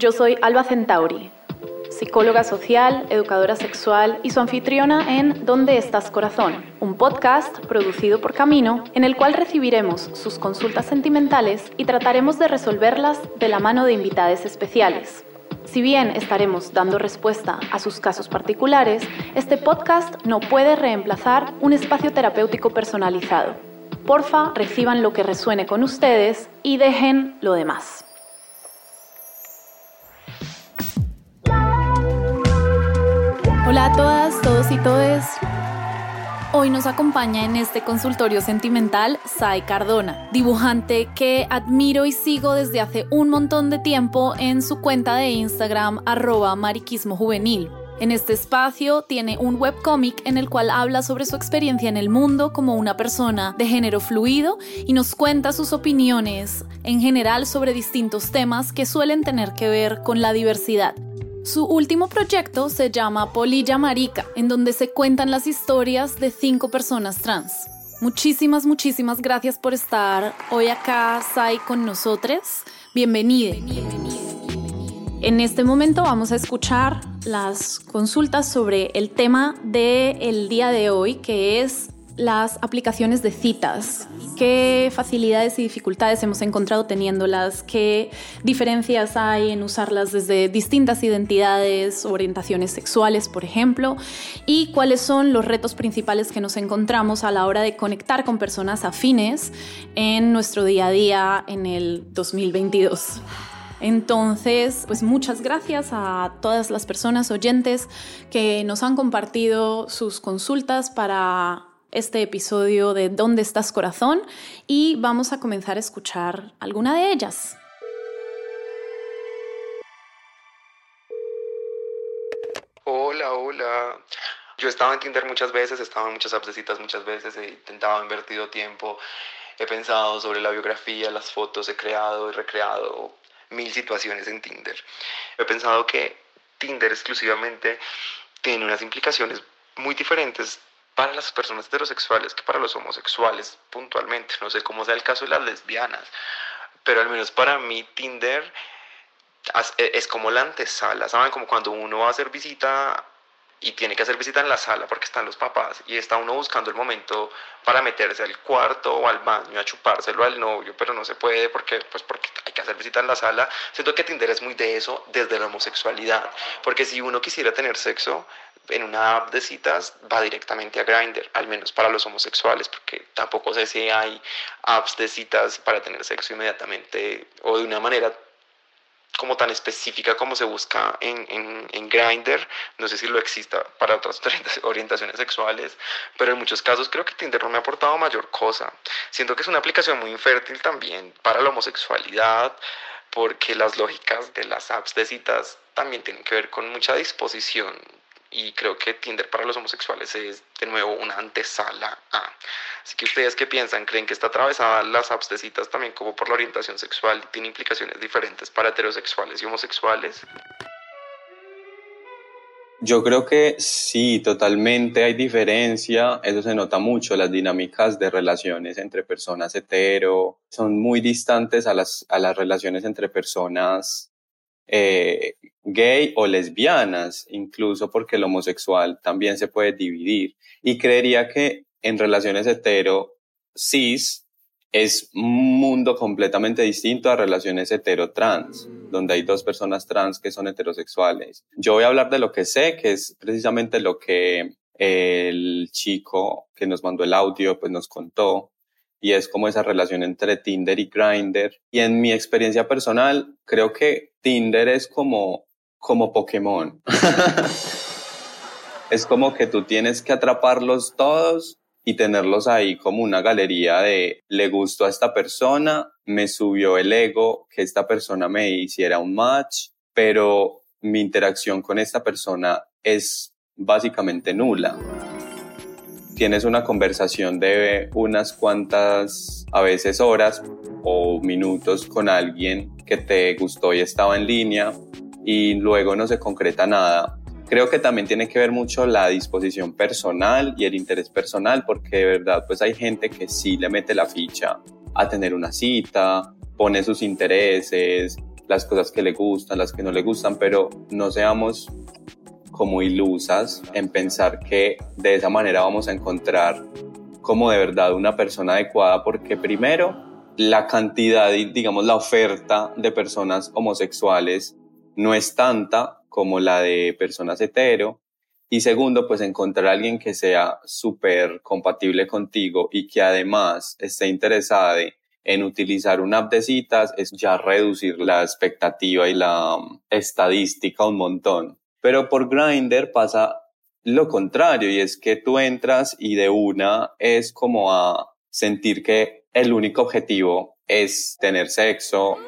Yo soy Alba Centauri, psicóloga social, educadora sexual y su anfitriona en ¿Dónde estás corazón? Un podcast producido por Camino en el cual recibiremos sus consultas sentimentales y trataremos de resolverlas de la mano de invitados especiales. Si bien estaremos dando respuesta a sus casos particulares, este podcast no puede reemplazar un espacio terapéutico personalizado. Porfa, reciban lo que resuene con ustedes y dejen lo demás. Hola a todas, todos y todes. Hoy nos acompaña en este consultorio sentimental Sai Cardona, dibujante que admiro y sigo desde hace un montón de tiempo en su cuenta de Instagram arroba mariquismo juvenil. En este espacio tiene un webcómic en el cual habla sobre su experiencia en el mundo como una persona de género fluido y nos cuenta sus opiniones en general sobre distintos temas que suelen tener que ver con la diversidad. Su último proyecto se llama Polilla Marica, en donde se cuentan las historias de cinco personas trans. Muchísimas, muchísimas gracias por estar hoy acá, Sai, con nosotros. Bienvenida. En este momento vamos a escuchar las consultas sobre el tema del día de hoy, que es las aplicaciones de citas. ¿Qué facilidades y dificultades hemos encontrado teniéndolas? ¿Qué diferencias hay en usarlas desde distintas identidades, orientaciones sexuales, por ejemplo? ¿Y cuáles son los retos principales que nos encontramos a la hora de conectar con personas afines en nuestro día a día en el 2022? Entonces, pues muchas gracias a todas las personas oyentes que nos han compartido sus consultas para este episodio de ¿Dónde estás corazón? y vamos a comenzar a escuchar alguna de ellas. Hola, hola. Yo estaba en Tinder muchas veces, estaba en muchas apps muchas veces, he intentado, invertido tiempo, he pensado sobre la biografía, las fotos, he creado y recreado mil situaciones en Tinder. He pensado que Tinder exclusivamente tiene unas implicaciones muy diferentes para las personas heterosexuales que para los homosexuales puntualmente. No sé cómo sea el caso de las lesbianas, pero al menos para mí Tinder e, es como la antesala, ¿saben? Como cuando uno va a hacer visita y tiene que hacer visita en la sala porque están los papás y está uno buscando el momento para meterse al cuarto o al baño a chupárselo al novio, pero no se puede porque, pues porque hay que hacer visita en la sala. Siento que Tinder es muy de eso desde la homosexualidad, porque si uno quisiera tener sexo, en una app de citas va directamente a Grindr, al menos para los homosexuales, porque tampoco sé si hay apps de citas para tener sexo inmediatamente o de una manera como tan específica como se busca en, en, en Grindr, no sé si lo exista para otras orientaciones sexuales, pero en muchos casos creo que Tinder no me ha aportado mayor cosa. Siento que es una aplicación muy infértil también para la homosexualidad, porque las lógicas de las apps de citas también tienen que ver con mucha disposición y creo que Tinder para los homosexuales es de nuevo una antesala a. Así que ustedes qué piensan, creen que está atravesada las apps de citas también como por la orientación sexual tiene implicaciones diferentes para heterosexuales y homosexuales. Yo creo que sí, totalmente hay diferencia, eso se nota mucho, las dinámicas de relaciones entre personas hetero son muy distantes a las, a las relaciones entre personas eh, gay o lesbianas, incluso porque el homosexual también se puede dividir. Y creería que en relaciones hetero cis es un mundo completamente distinto a relaciones hetero-trans, donde hay dos personas trans que son heterosexuales. Yo voy a hablar de lo que sé, que es precisamente lo que el chico que nos mandó el audio pues nos contó y es como esa relación entre Tinder y Grindr. Y en mi experiencia personal, creo que Tinder es como, como Pokémon. es como que tú tienes que atraparlos todos y tenerlos ahí como una galería de le gustó a esta persona, me subió el ego que esta persona me hiciera un match, pero mi interacción con esta persona es básicamente nula tienes una conversación de unas cuantas, a veces horas o minutos con alguien que te gustó y estaba en línea y luego no se concreta nada. Creo que también tiene que ver mucho la disposición personal y el interés personal, porque de verdad pues hay gente que sí le mete la ficha a tener una cita, pone sus intereses, las cosas que le gustan, las que no le gustan, pero no seamos como ilusas en pensar que de esa manera vamos a encontrar como de verdad una persona adecuada, porque primero, la cantidad y digamos la oferta de personas homosexuales no es tanta como la de personas hetero. Y segundo, pues encontrar a alguien que sea súper compatible contigo y que además esté interesada en utilizar una app de citas es ya reducir la expectativa y la um, estadística un montón. Pero por Grindr pasa lo contrario y es que tú entras y de una es como a sentir que el único objetivo es tener sexo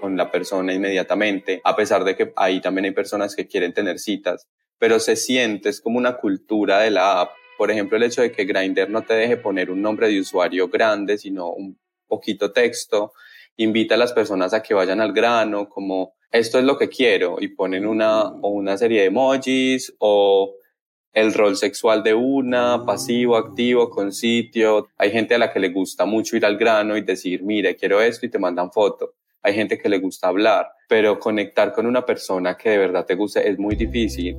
con la persona inmediatamente, a pesar de que ahí también hay personas que quieren tener citas, pero se siente, es como una cultura de la app. Por ejemplo, el hecho de que Grindr no te deje poner un nombre de usuario grande, sino un poquito texto, invita a las personas a que vayan al grano, como esto es lo que quiero, y ponen una, o una serie de emojis o el rol sexual de una, pasivo, activo, con sitio. Hay gente a la que le gusta mucho ir al grano y decir, mire, quiero esto y te mandan foto. Hay gente que le gusta hablar, pero conectar con una persona que de verdad te guste es muy difícil.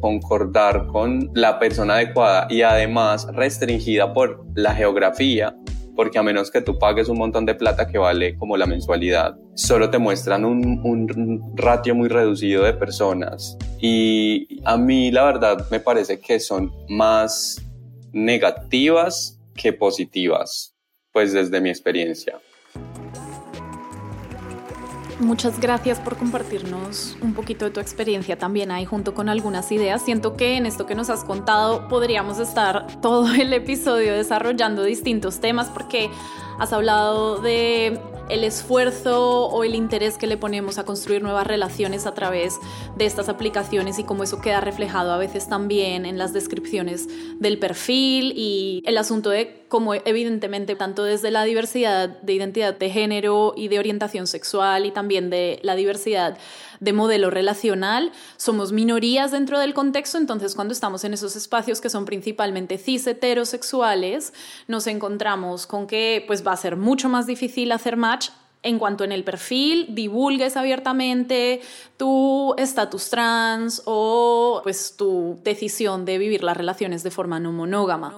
Concordar con la persona adecuada y además restringida por la geografía porque a menos que tú pagues un montón de plata que vale como la mensualidad, solo te muestran un, un ratio muy reducido de personas. Y a mí la verdad me parece que son más negativas que positivas, pues desde mi experiencia. Muchas gracias por compartirnos un poquito de tu experiencia también ahí junto con algunas ideas. Siento que en esto que nos has contado podríamos estar todo el episodio desarrollando distintos temas porque has hablado de el esfuerzo o el interés que le ponemos a construir nuevas relaciones a través de estas aplicaciones y cómo eso queda reflejado a veces también en las descripciones del perfil y el asunto de cómo evidentemente tanto desde la diversidad de identidad de género y de orientación sexual y también de la diversidad de modelo relacional, somos minorías dentro del contexto, entonces cuando estamos en esos espacios que son principalmente cis heterosexuales, nos encontramos con que pues va a ser mucho más difícil hacer match en cuanto en el perfil divulgues abiertamente tu estatus trans o pues tu decisión de vivir las relaciones de forma no monógama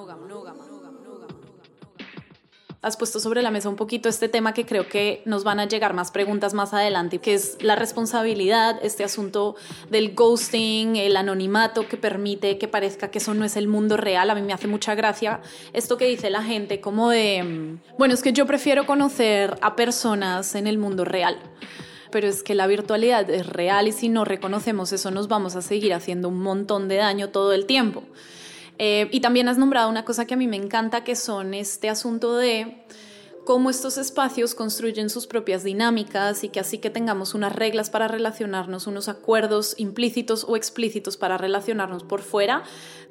has puesto sobre la mesa un poquito este tema que creo que nos van a llegar más preguntas más adelante, que es la responsabilidad, este asunto del ghosting, el anonimato que permite que parezca que eso no es el mundo real. A mí me hace mucha gracia esto que dice la gente como de, bueno, es que yo prefiero conocer a personas en el mundo real pero es que la virtualidad es real y si no reconocemos eso nos vamos a seguir haciendo un montón de daño todo el tiempo. Eh, y también has nombrado una cosa que a mí me encanta, que son este asunto de cómo estos espacios construyen sus propias dinámicas y que así que tengamos unas reglas para relacionarnos, unos acuerdos implícitos o explícitos para relacionarnos por fuera,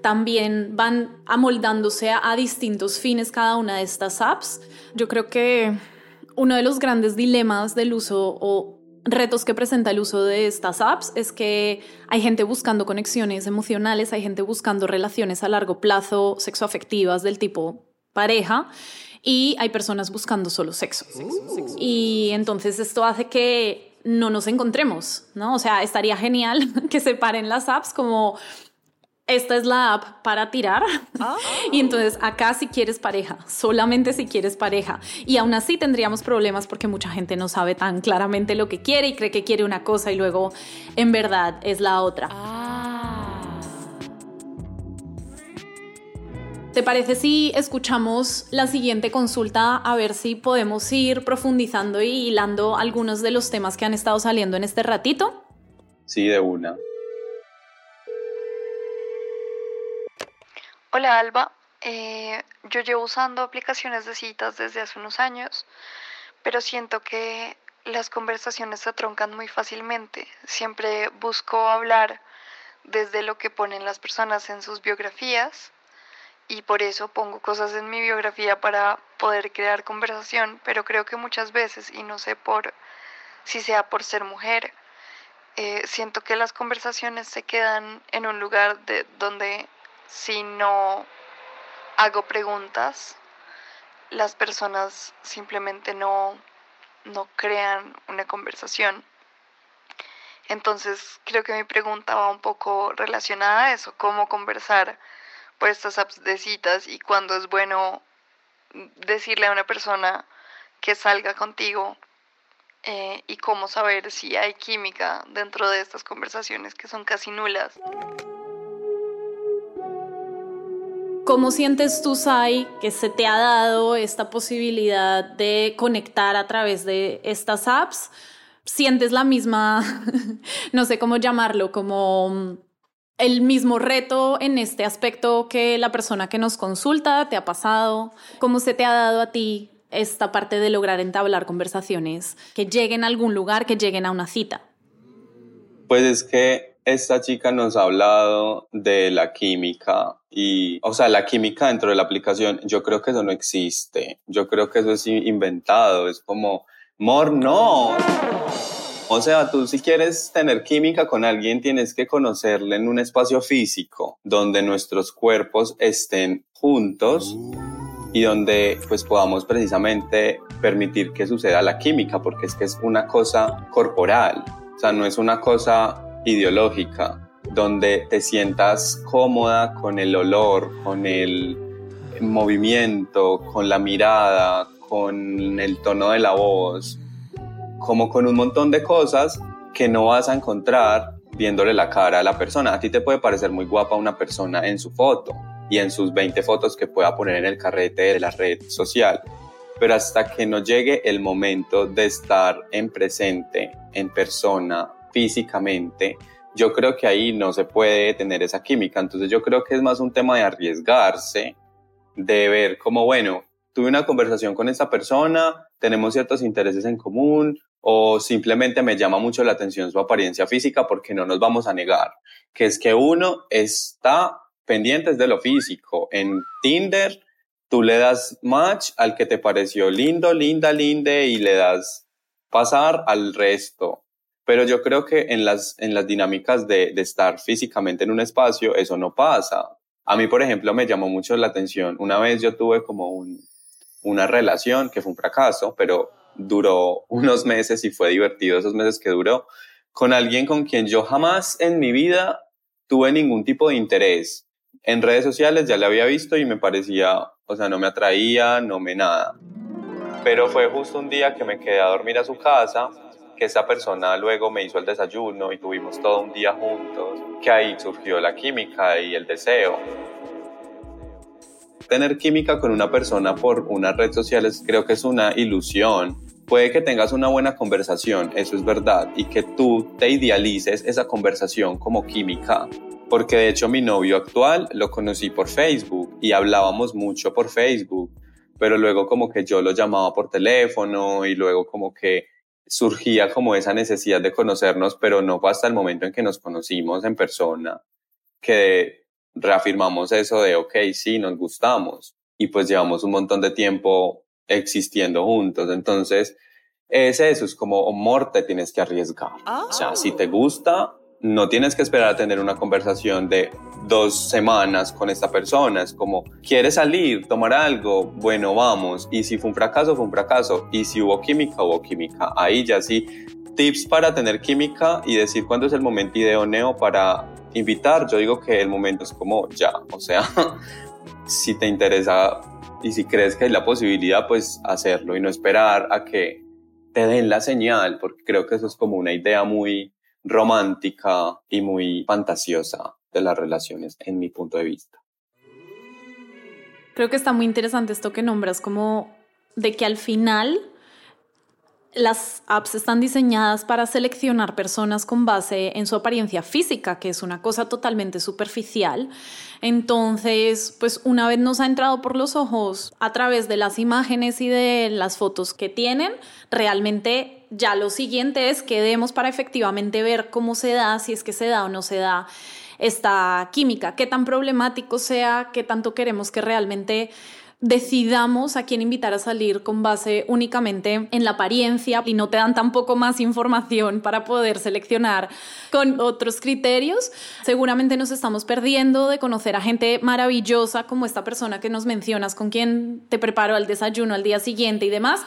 también van amoldándose a, a distintos fines cada una de estas apps. Yo creo que uno de los grandes dilemas del uso o retos que presenta el uso de estas apps es que hay gente buscando conexiones emocionales, hay gente buscando relaciones a largo plazo, sexoafectivas del tipo pareja, y hay personas buscando solo sexo. Y entonces esto hace que no nos encontremos, ¿no? O sea, estaría genial que separen las apps como esta es la app para tirar. Ah. Y entonces acá si quieres pareja, solamente si quieres pareja. Y aún así tendríamos problemas porque mucha gente no sabe tan claramente lo que quiere y cree que quiere una cosa y luego en verdad es la otra. Ah. ¿Te parece si escuchamos la siguiente consulta a ver si podemos ir profundizando y hilando algunos de los temas que han estado saliendo en este ratito? Sí, de una. Hola Alba, eh, yo llevo usando aplicaciones de citas desde hace unos años, pero siento que las conversaciones se troncan muy fácilmente. Siempre busco hablar desde lo que ponen las personas en sus biografías y por eso pongo cosas en mi biografía para poder crear conversación, pero creo que muchas veces, y no sé por si sea por ser mujer, eh, siento que las conversaciones se quedan en un lugar de donde si no hago preguntas, las personas simplemente no, no crean una conversación Entonces creo que mi pregunta va un poco relacionada a eso, cómo conversar por estas apps de citas y cuándo es bueno decirle a una persona que salga contigo eh, y cómo saber si hay química dentro de estas conversaciones que son casi nulas. ¿Cómo sientes tú, Sai, que se te ha dado esta posibilidad de conectar a través de estas apps? ¿Sientes la misma, no sé cómo llamarlo, como mm, el mismo reto en este aspecto que la persona que nos consulta te ha pasado? ¿Cómo se te ha dado a ti esta parte de lograr entablar conversaciones que lleguen a algún lugar, que lleguen a una cita? Pues es que esta chica nos ha hablado de la química y, o sea, la química dentro de la aplicación, yo creo que eso no existe. Yo creo que eso es inventado. Es como, mor, no. O sea, tú si quieres tener química con alguien, tienes que conocerle en un espacio físico donde nuestros cuerpos estén juntos y donde pues podamos precisamente permitir que suceda la química, porque es que es una cosa corporal, o sea, no es una cosa ideológica, donde te sientas cómoda con el olor, con el movimiento, con la mirada, con el tono de la voz, como con un montón de cosas que no vas a encontrar viéndole la cara a la persona. A ti te puede parecer muy guapa una persona en su foto y en sus 20 fotos que pueda poner en el carrete de la red social. Pero hasta que no llegue el momento de estar en presente, en persona, físicamente, yo creo que ahí no se puede tener esa química. Entonces yo creo que es más un tema de arriesgarse, de ver como, bueno, tuve una conversación con esta persona, tenemos ciertos intereses en común o simplemente me llama mucho la atención su apariencia física porque no nos vamos a negar, que es que uno está pendiente de lo físico. En Tinder tú le das match al que te pareció lindo, linda, linde y le das pasar al resto. Pero yo creo que en las, en las dinámicas de, estar físicamente en un espacio, eso no pasa. A mí, por ejemplo, me llamó mucho la atención. Una vez yo tuve como un, una relación que fue un fracaso, pero duró unos meses y fue divertido esos meses que duró, con alguien con quien yo jamás en mi vida tuve ningún tipo de interés. En redes sociales ya le había visto y me parecía, o sea, no me atraía, no me nada. Pero fue justo un día que me quedé a dormir a su casa que esa persona luego me hizo el desayuno y tuvimos todo un día juntos, que ahí surgió la química y el deseo. Tener química con una persona por unas redes sociales creo que es una ilusión. Puede que tengas una buena conversación, eso es verdad, y que tú te idealices esa conversación como química, porque de hecho mi novio actual lo conocí por Facebook y hablábamos mucho por Facebook, pero luego como que yo lo llamaba por teléfono y luego como que surgía como esa necesidad de conocernos, pero no fue hasta el momento en que nos conocimos en persona que reafirmamos eso de, ok, sí, nos gustamos y pues llevamos un montón de tiempo existiendo juntos. Entonces, es eso, es como, amor, te tienes que arriesgar. O sea, si te gusta, no tienes que esperar a tener una conversación de dos semanas con esta persona. Es como, ¿quieres salir, tomar algo? Bueno, vamos. Y si fue un fracaso, fue un fracaso. Y si hubo química, hubo química. Ahí ya sí, tips para tener química y decir cuándo es el momento idóneo para invitar. Yo digo que el momento es como ya. O sea, si te interesa y si crees que hay la posibilidad, pues hacerlo y no esperar a que te den la señal, porque creo que eso es como una idea muy romántica y muy fantasiosa de las relaciones en mi punto de vista. Creo que está muy interesante esto que nombras como de que al final las apps están diseñadas para seleccionar personas con base en su apariencia física, que es una cosa totalmente superficial. Entonces, pues una vez nos ha entrado por los ojos a través de las imágenes y de las fotos que tienen, realmente ya lo siguiente es que demos para efectivamente ver cómo se da, si es que se da o no se da esta química, qué tan problemático sea, qué tanto queremos que realmente decidamos a quién invitar a salir con base únicamente en la apariencia y no te dan tampoco más información para poder seleccionar con otros criterios, seguramente nos estamos perdiendo de conocer a gente maravillosa como esta persona que nos mencionas, con quien te preparo el desayuno al día siguiente y demás.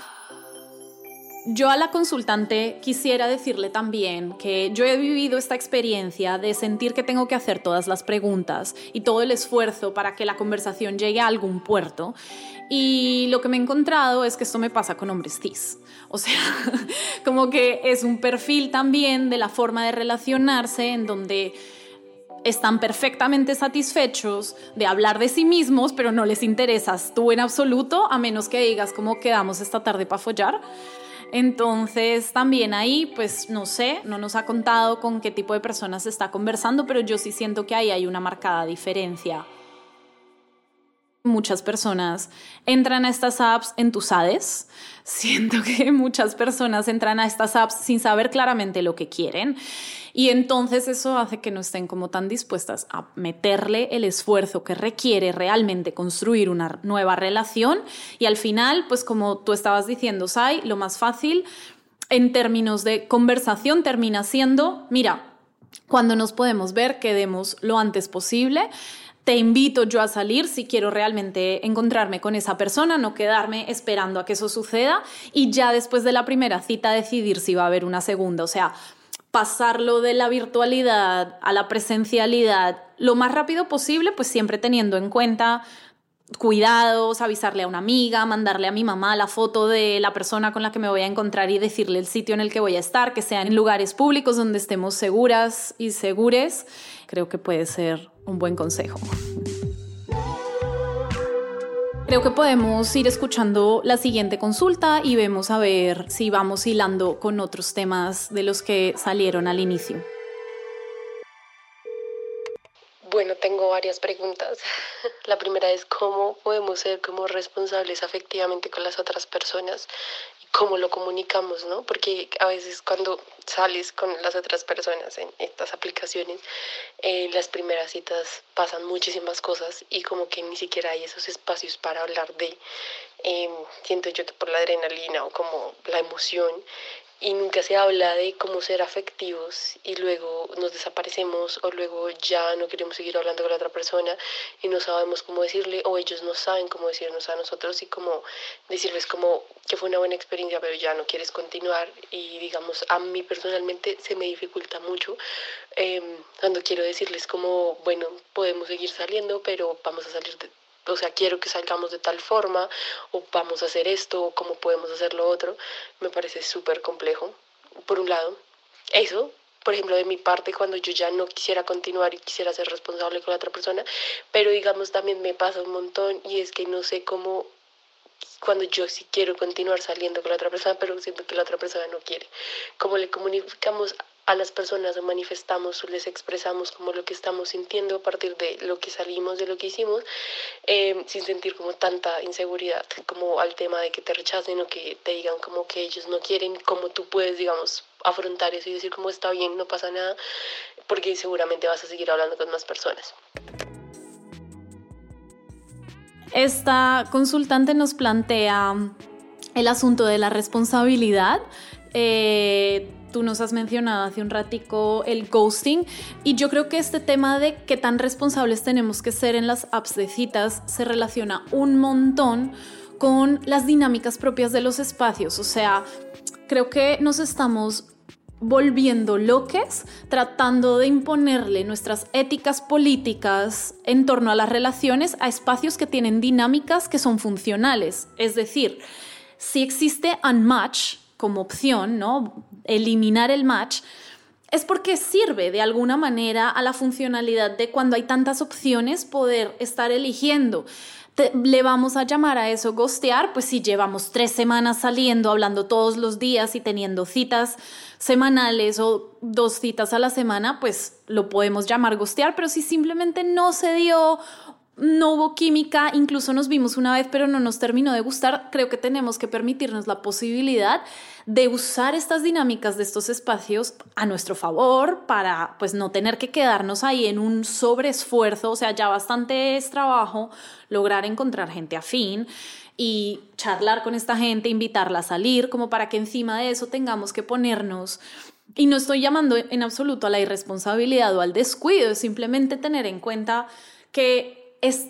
Yo a la consultante quisiera decirle también que yo he vivido esta experiencia de sentir que tengo que hacer todas las preguntas y todo el esfuerzo para que la conversación llegue a algún puerto. Y lo que me he encontrado es que esto me pasa con hombres cis. O sea, como que es un perfil también de la forma de relacionarse en donde están perfectamente satisfechos de hablar de sí mismos, pero no les interesas tú en absoluto, a menos que digas cómo quedamos esta tarde para follar. Entonces también ahí, pues no sé, no nos ha contado con qué tipo de personas está conversando, pero yo sí siento que ahí hay una marcada diferencia. Muchas personas entran a estas apps entusiastas. Siento que muchas personas entran a estas apps sin saber claramente lo que quieren y entonces eso hace que no estén como tan dispuestas a meterle el esfuerzo que requiere realmente construir una nueva relación. Y al final, pues como tú estabas diciendo, Sai, lo más fácil en términos de conversación termina siendo, mira, cuando nos podemos ver, quedemos lo antes posible. Te invito yo a salir si quiero realmente encontrarme con esa persona, no quedarme esperando a que eso suceda. Y ya después de la primera cita decidir si va a haber una segunda. O sea, pasarlo de la virtualidad a la presencialidad lo más rápido posible, pues siempre teniendo en cuenta cuidados, avisarle a una amiga, mandarle a mi mamá la foto de la persona con la que me voy a encontrar y decirle el sitio en el que voy a estar, que sean en lugares públicos donde estemos seguras y segures. Creo que puede ser un buen consejo. Creo que podemos ir escuchando la siguiente consulta y vemos a ver si vamos hilando con otros temas de los que salieron al inicio. Bueno, tengo varias preguntas. La primera es cómo podemos ser como responsables afectivamente con las otras personas cómo lo comunicamos, ¿no? Porque a veces cuando sales con las otras personas en estas aplicaciones, en las primeras citas pasan muchísimas cosas y como que ni siquiera hay esos espacios para hablar de, em, siento yo por la adrenalina o como la emoción, y nunca se habla de cómo ser afectivos y luego nos desaparecemos o luego ya no queremos seguir hablando con la otra persona y no sabemos cómo decirle o ellos no saben cómo decirnos a nosotros y cómo decirles como que fue una buena experiencia pero ya no quieres continuar. Y digamos a mí personalmente se me dificulta mucho em, cuando quiero decirles como bueno podemos seguir saliendo pero vamos a salir de o sea, quiero que salgamos de tal forma, o vamos a hacer esto, o cómo podemos hacer lo otro, me parece súper complejo. Por un lado, eso, por ejemplo, de mi parte, cuando yo ya no quisiera continuar y quisiera ser responsable con la otra persona, pero digamos también me pasa un montón y es que no sé cómo cuando yo sí quiero continuar saliendo con la otra persona, pero siento que la otra persona no quiere. Cómo le comunicamos a las personas o manifestamos o les expresamos como lo que estamos sintiendo a partir de lo que salimos, de lo que hicimos, eh, sin sentir como tanta inseguridad, como al tema de que te rechacen o que te digan como que ellos no quieren, como tú puedes, digamos, afrontar eso y decir como está bien, no pasa nada, porque seguramente vas a seguir hablando con más personas. Esta consultante nos plantea el asunto de la responsabilidad. Eh, Tú nos has mencionado hace un ratico el ghosting y yo creo que este tema de qué tan responsables tenemos que ser en las apps de citas se relaciona un montón con las dinámicas propias de los espacios. O sea, creo que nos estamos volviendo loques tratando de imponerle nuestras éticas políticas en torno a las relaciones a espacios que tienen dinámicas que son funcionales. Es decir, si existe unmatch, como opción, ¿no? Eliminar el match, es porque sirve de alguna manera a la funcionalidad de cuando hay tantas opciones poder estar eligiendo. le vamos a llamar a eso gostear, pues si llevamos tres semanas saliendo, hablando todos los días y teniendo citas semanales o dos citas a la semana, pues lo podemos llamar gostear, pero si simplemente no se dio no hubo química, incluso nos vimos una vez, pero no nos terminó de gustar, creo que tenemos que permitirnos la posibilidad de usar estas dinámicas de estos espacios a nuestro favor para pues no tener que quedarnos ahí en un sobreesfuerzo, o sea, ya bastante es trabajo lograr encontrar gente afín y charlar con esta gente, invitarla a salir, como para que encima de eso tengamos que ponernos y no estoy llamando en absoluto a la irresponsabilidad o al descuido, es simplemente tener en cuenta que es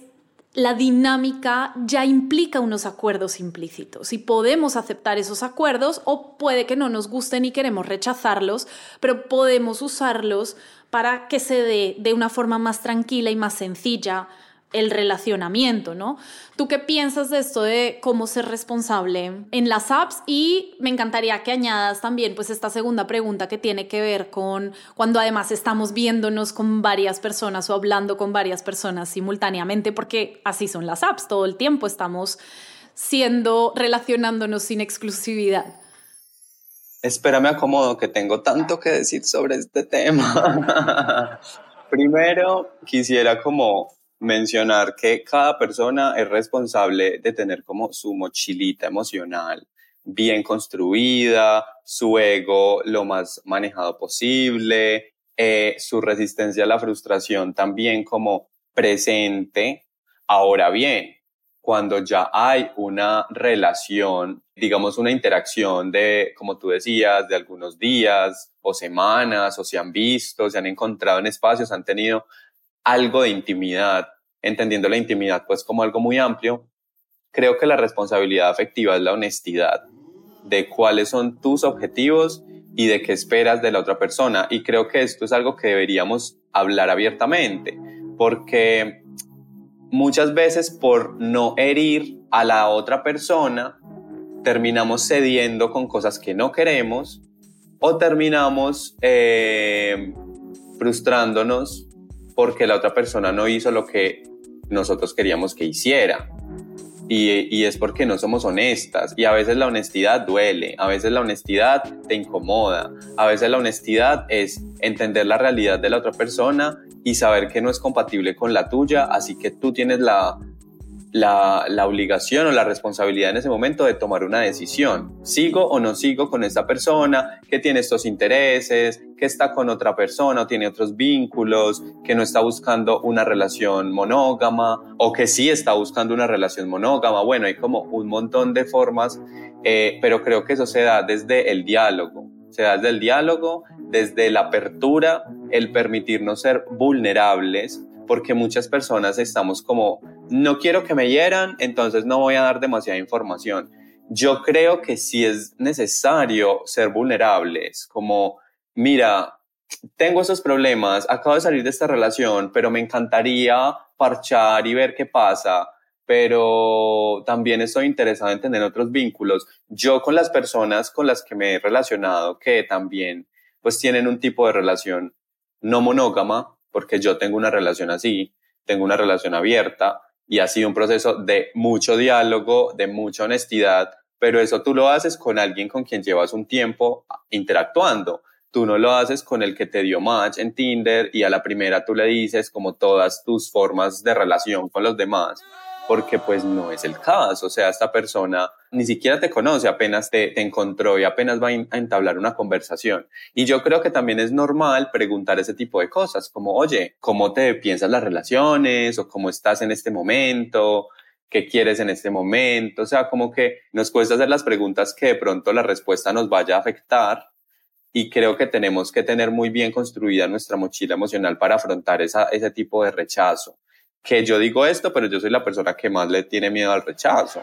la dinámica ya implica unos acuerdos implícitos. Y podemos aceptar esos acuerdos o puede que no nos gusten y queremos rechazarlos, pero podemos usarlos para que se dé de una forma más tranquila y más sencilla el relacionamiento, ¿no? ¿Tú qué piensas de esto de cómo ser responsable en las apps? Y me encantaría que añadas también pues esta segunda pregunta que tiene que ver con cuando además estamos viéndonos con varias personas o hablando con varias personas simultáneamente, porque así son las apps, todo el tiempo estamos siendo, relacionándonos sin exclusividad. Espérame acomodo que tengo tanto que decir sobre este tema. Primero, quisiera como mencionar que cada persona es responsable de tener como su mochilita emocional bien construida, su ego lo más manejado posible, eh, su resistencia a la frustración también como presente. Ahora bien, cuando ya hay una relación, digamos una interacción de, como tú decías, de algunos días o semanas, o se han visto, se han encontrado en espacios, han tenido algo de intimidad, entendiendo la intimidad pues como algo muy amplio, creo que la responsabilidad afectiva es la honestidad de cuáles son tus objetivos y de qué esperas de la otra persona. Y creo que esto es algo que deberíamos hablar abiertamente, porque muchas veces por no herir a la otra persona, terminamos cediendo con cosas que no queremos o terminamos eh, frustrándonos porque la otra persona no hizo lo que nosotros queríamos que hiciera. Y, es porque no somos honestas. Y a veces la honestidad duele, a veces la honestidad te incomoda, a veces la honestidad es entender la realidad de la otra persona y saber que no es compatible con la tuya, así que tú tienes la, la, obligación o la responsabilidad en ese momento de tomar una decisión. ¿Sigo o no sigo con esta persona que tiene estos intereses, que está con otra persona o tiene otros vínculos, que no está buscando una relación monógama o que sí está buscando una relación monógama? Bueno, hay como un montón de formas, eh, pero creo que eso se da desde el diálogo. Se da desde el diálogo, desde la apertura, el permitirnos ser vulnerables, porque muchas personas estamos como no quiero que me hieran, entonces no voy a dar demasiada información. Yo creo que sí es necesario ser vulnerables, como, mira, tengo esos problemas, acabo de salir de esta relación, pero me encantaría parchar y ver qué pasa, pero también estoy interesado en tener otros vínculos. Yo con las personas con las que me he relacionado, que también pues tienen un tipo de relación no monógama, porque yo tengo una relación así, tengo una relación abierta, y ha sido un proceso de mucho diálogo, de mucha honestidad, pero eso tú lo haces con alguien con quien llevas un tiempo interactuando. Tú no lo haces con el que te dio match en Tinder y a la primera tú le dices como todas tus formas de relación con los demás porque pues no es el caso, o sea, esta persona ni siquiera te conoce, apenas te, encontró y apenas va a entablar una conversación. Y yo creo que también es normal preguntar ese tipo de cosas, como, oye, ¿cómo te piensas las relaciones? ¿O cómo estás en este momento? ¿Qué quieres en este momento? O sea, como que nos cuesta hacer las preguntas que de pronto la respuesta nos vaya a afectar y creo que tenemos que tener muy bien construida nuestra mochila emocional para afrontar esa, ese tipo de rechazo que yo digo esto, pero yo soy la persona que más le tiene miedo al rechazo.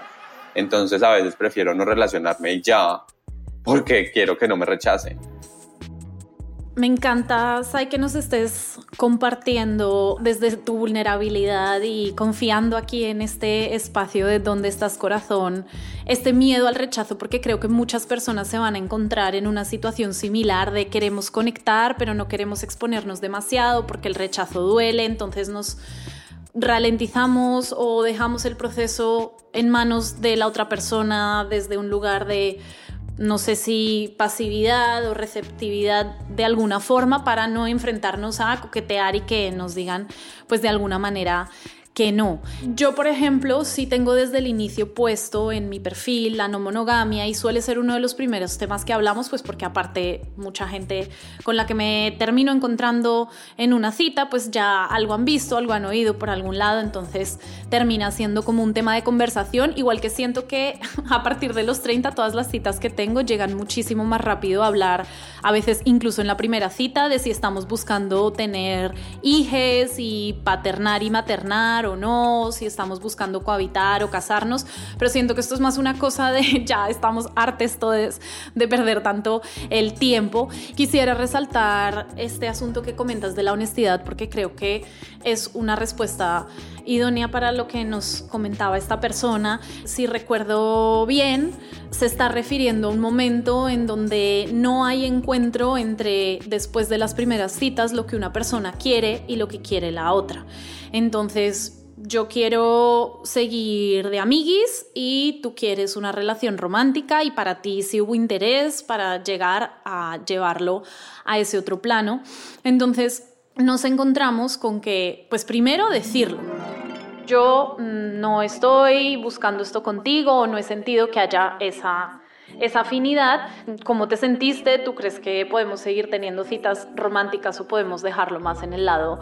Entonces a veces prefiero no relacionarme y ya, porque quiero que no me rechacen. Me encanta, Sai, que nos estés compartiendo desde tu vulnerabilidad y confiando aquí en este espacio de donde estás corazón, este miedo al rechazo, porque creo que muchas personas se van a encontrar en una situación similar de queremos conectar, pero no queremos exponernos demasiado porque el rechazo duele, entonces nos ralentizamos o dejamos el proceso en manos de la otra persona desde un lugar de no sé si pasividad o receptividad de alguna forma para no enfrentarnos a coquetear y que nos digan pues de alguna manera que no. Yo, por ejemplo, sí tengo desde el inicio puesto en mi perfil la no monogamia y suele ser uno de los primeros temas que hablamos, pues porque aparte mucha gente con la que me termino encontrando en una cita, pues ya algo han visto, algo han oído por algún lado, entonces termina siendo como un tema de conversación, igual que siento que a partir de los 30 todas las citas que tengo llegan muchísimo más rápido a hablar, a veces incluso en la primera cita, de si estamos buscando tener hijes y paternar y maternar o no, si estamos buscando cohabitar o casarnos, pero siento que esto es más una cosa de ya estamos hartes todos de perder tanto el tiempo. Quisiera resaltar este asunto que comentas de la honestidad porque creo que es una respuesta idónea para lo que nos comentaba esta persona. Si recuerdo bien, se está refiriendo a un momento en donde no hay encuentro entre después de las primeras citas lo que una persona quiere y lo que quiere la otra. Entonces, yo quiero seguir de amiguis y tú quieres una relación romántica y para ti sí hubo interés para llegar a llevarlo a ese otro plano. Entonces, nos encontramos con que, pues primero decirlo. Yo mm, no estoy buscando esto contigo o no he sentido que haya esa, esa afinidad. ¿Cómo te sentiste? ¿Tú crees que podemos seguir teniendo citas románticas o podemos dejarlo más en el lado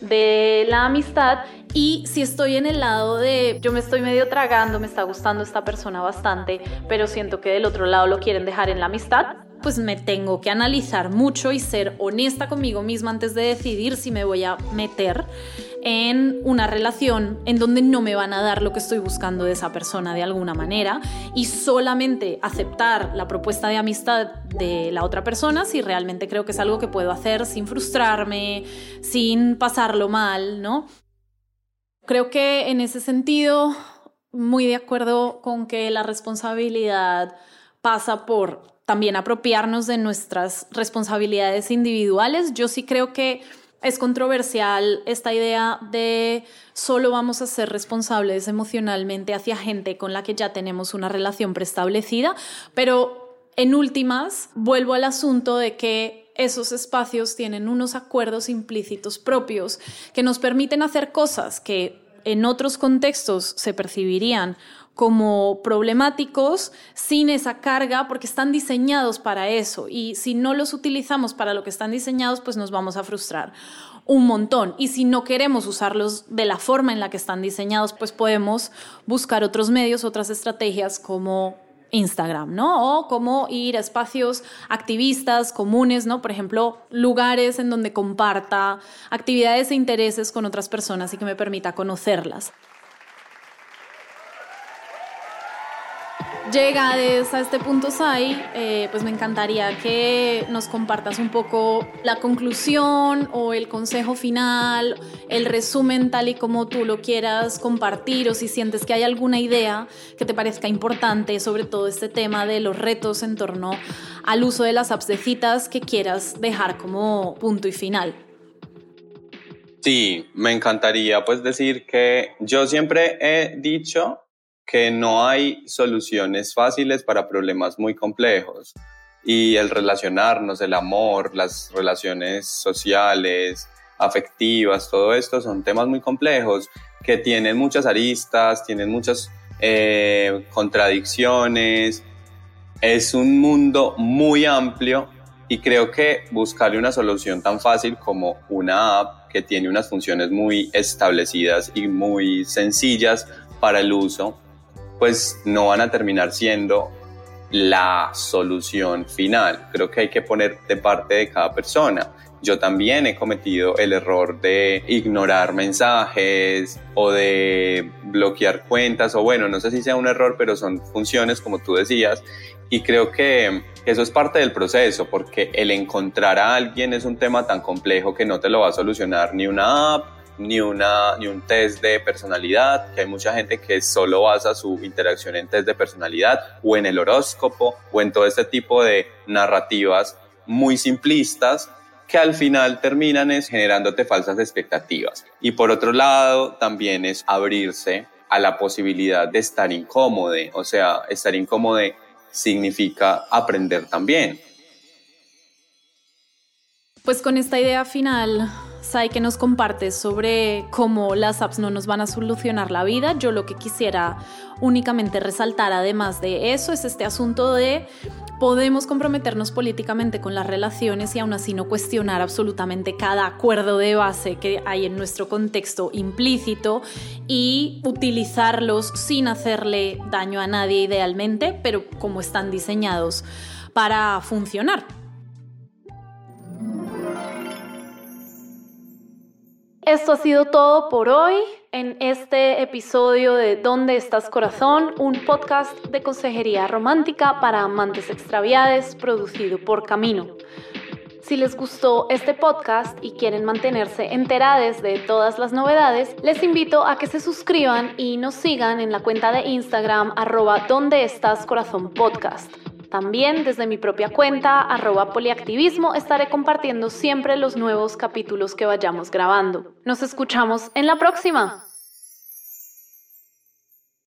de la amistad? Y si estoy en el lado de yo me estoy medio tragando, me está gustando esta persona bastante, pero siento que del otro lado lo quieren dejar en la amistad, pues me tengo que analizar mucho y ser honesta conmigo misma antes de decidir si me voy a meter en una relación en donde no me van a dar lo que estoy buscando de esa persona de alguna manera y solamente aceptar la propuesta de amistad de la otra persona si realmente creo que es algo que puedo hacer sin frustrarme, sin pasarlo mal, ¿no? Creo que en ese sentido, muy de acuerdo con que la responsabilidad pasa por también apropiarnos de nuestras responsabilidades individuales. Yo sí creo que es controversial esta idea de solo vamos a ser responsables emocionalmente hacia gente con la que ya tenemos una relación preestablecida, pero en últimas vuelvo al asunto de que esos espacios tienen unos acuerdos implícitos propios que nos permiten hacer cosas que en otros contextos se percibirían como problemáticos sin esa carga porque están diseñados para eso y si no los utilizamos para lo que están diseñados pues nos vamos a frustrar un montón y si no queremos usarlos de la forma en la que están diseñados pues podemos buscar otros medios, otras estrategias como Instagram, ¿no? O como ir a espacios activistas comunes, ¿no? Por ejemplo, lugares en donde comparta actividades e intereses con otras personas y que me permita conocerlas. Llegades a este punto, Sai, eh, pues me encantaría que nos compartas un poco la conclusión o el consejo final, el resumen tal y como tú lo quieras compartir o si sientes que hay alguna idea que te parezca importante sobre todo este tema de los retos en torno al uso de las apps de que quieras dejar como punto y final. Sí, me encantaría pues decir que yo siempre he dicho que no hay soluciones fáciles para problemas muy complejos y el relacionarnos, el amor, las relaciones sociales, afectivas, todo esto son temas muy complejos que tienen muchas aristas, tienen muchas eh, contradicciones. Es un mundo muy amplio y creo que buscarle una solución tan fácil como una app que tiene unas funciones muy establecidas y muy sencillas para el uso, pues no van a terminar siendo la solución final. Creo que hay que poner de parte de cada persona. Yo también he cometido el error de ignorar mensajes o de bloquear cuentas o bueno, no sé si sea un error, pero son funciones como tú decías y creo que eso es parte del proceso porque el encontrar a alguien es un tema tan complejo que no te lo va a solucionar ni una app ni, una, ni un test de personalidad, que hay mucha gente que solo basa su interacción en test de personalidad o en el horóscopo o en todo este tipo de narrativas muy simplistas que al final terminan es generándote falsas expectativas. Y por otro lado, también es abrirse a la posibilidad de estar incómodo, o sea, estar incómodo significa aprender también. Pues con esta idea final Sai, que nos compartes sobre cómo las apps no nos van a solucionar la vida. Yo lo que quisiera únicamente resaltar, además de eso, es este asunto de podemos comprometernos políticamente con las relaciones y aún así no cuestionar absolutamente cada acuerdo de base que hay en nuestro contexto implícito y utilizarlos sin hacerle daño a nadie idealmente, pero como están diseñados para funcionar. Esto ha sido todo por hoy. en este episodio de ¿Dónde estás corazón? Un podcast de consejería romántica para amantes extraviados producido por Camino. Si les gustó este podcast y quieren mantenerse enterados de todas las novedades, les invito a que se suscriban y nos sigan en la cuenta de Instagram arroba donde estás corazón podcast. También desde mi propia cuenta, arroba poliactivismo, estaré compartiendo siempre los nuevos capítulos que vayamos grabando. Nos escuchamos en la próxima.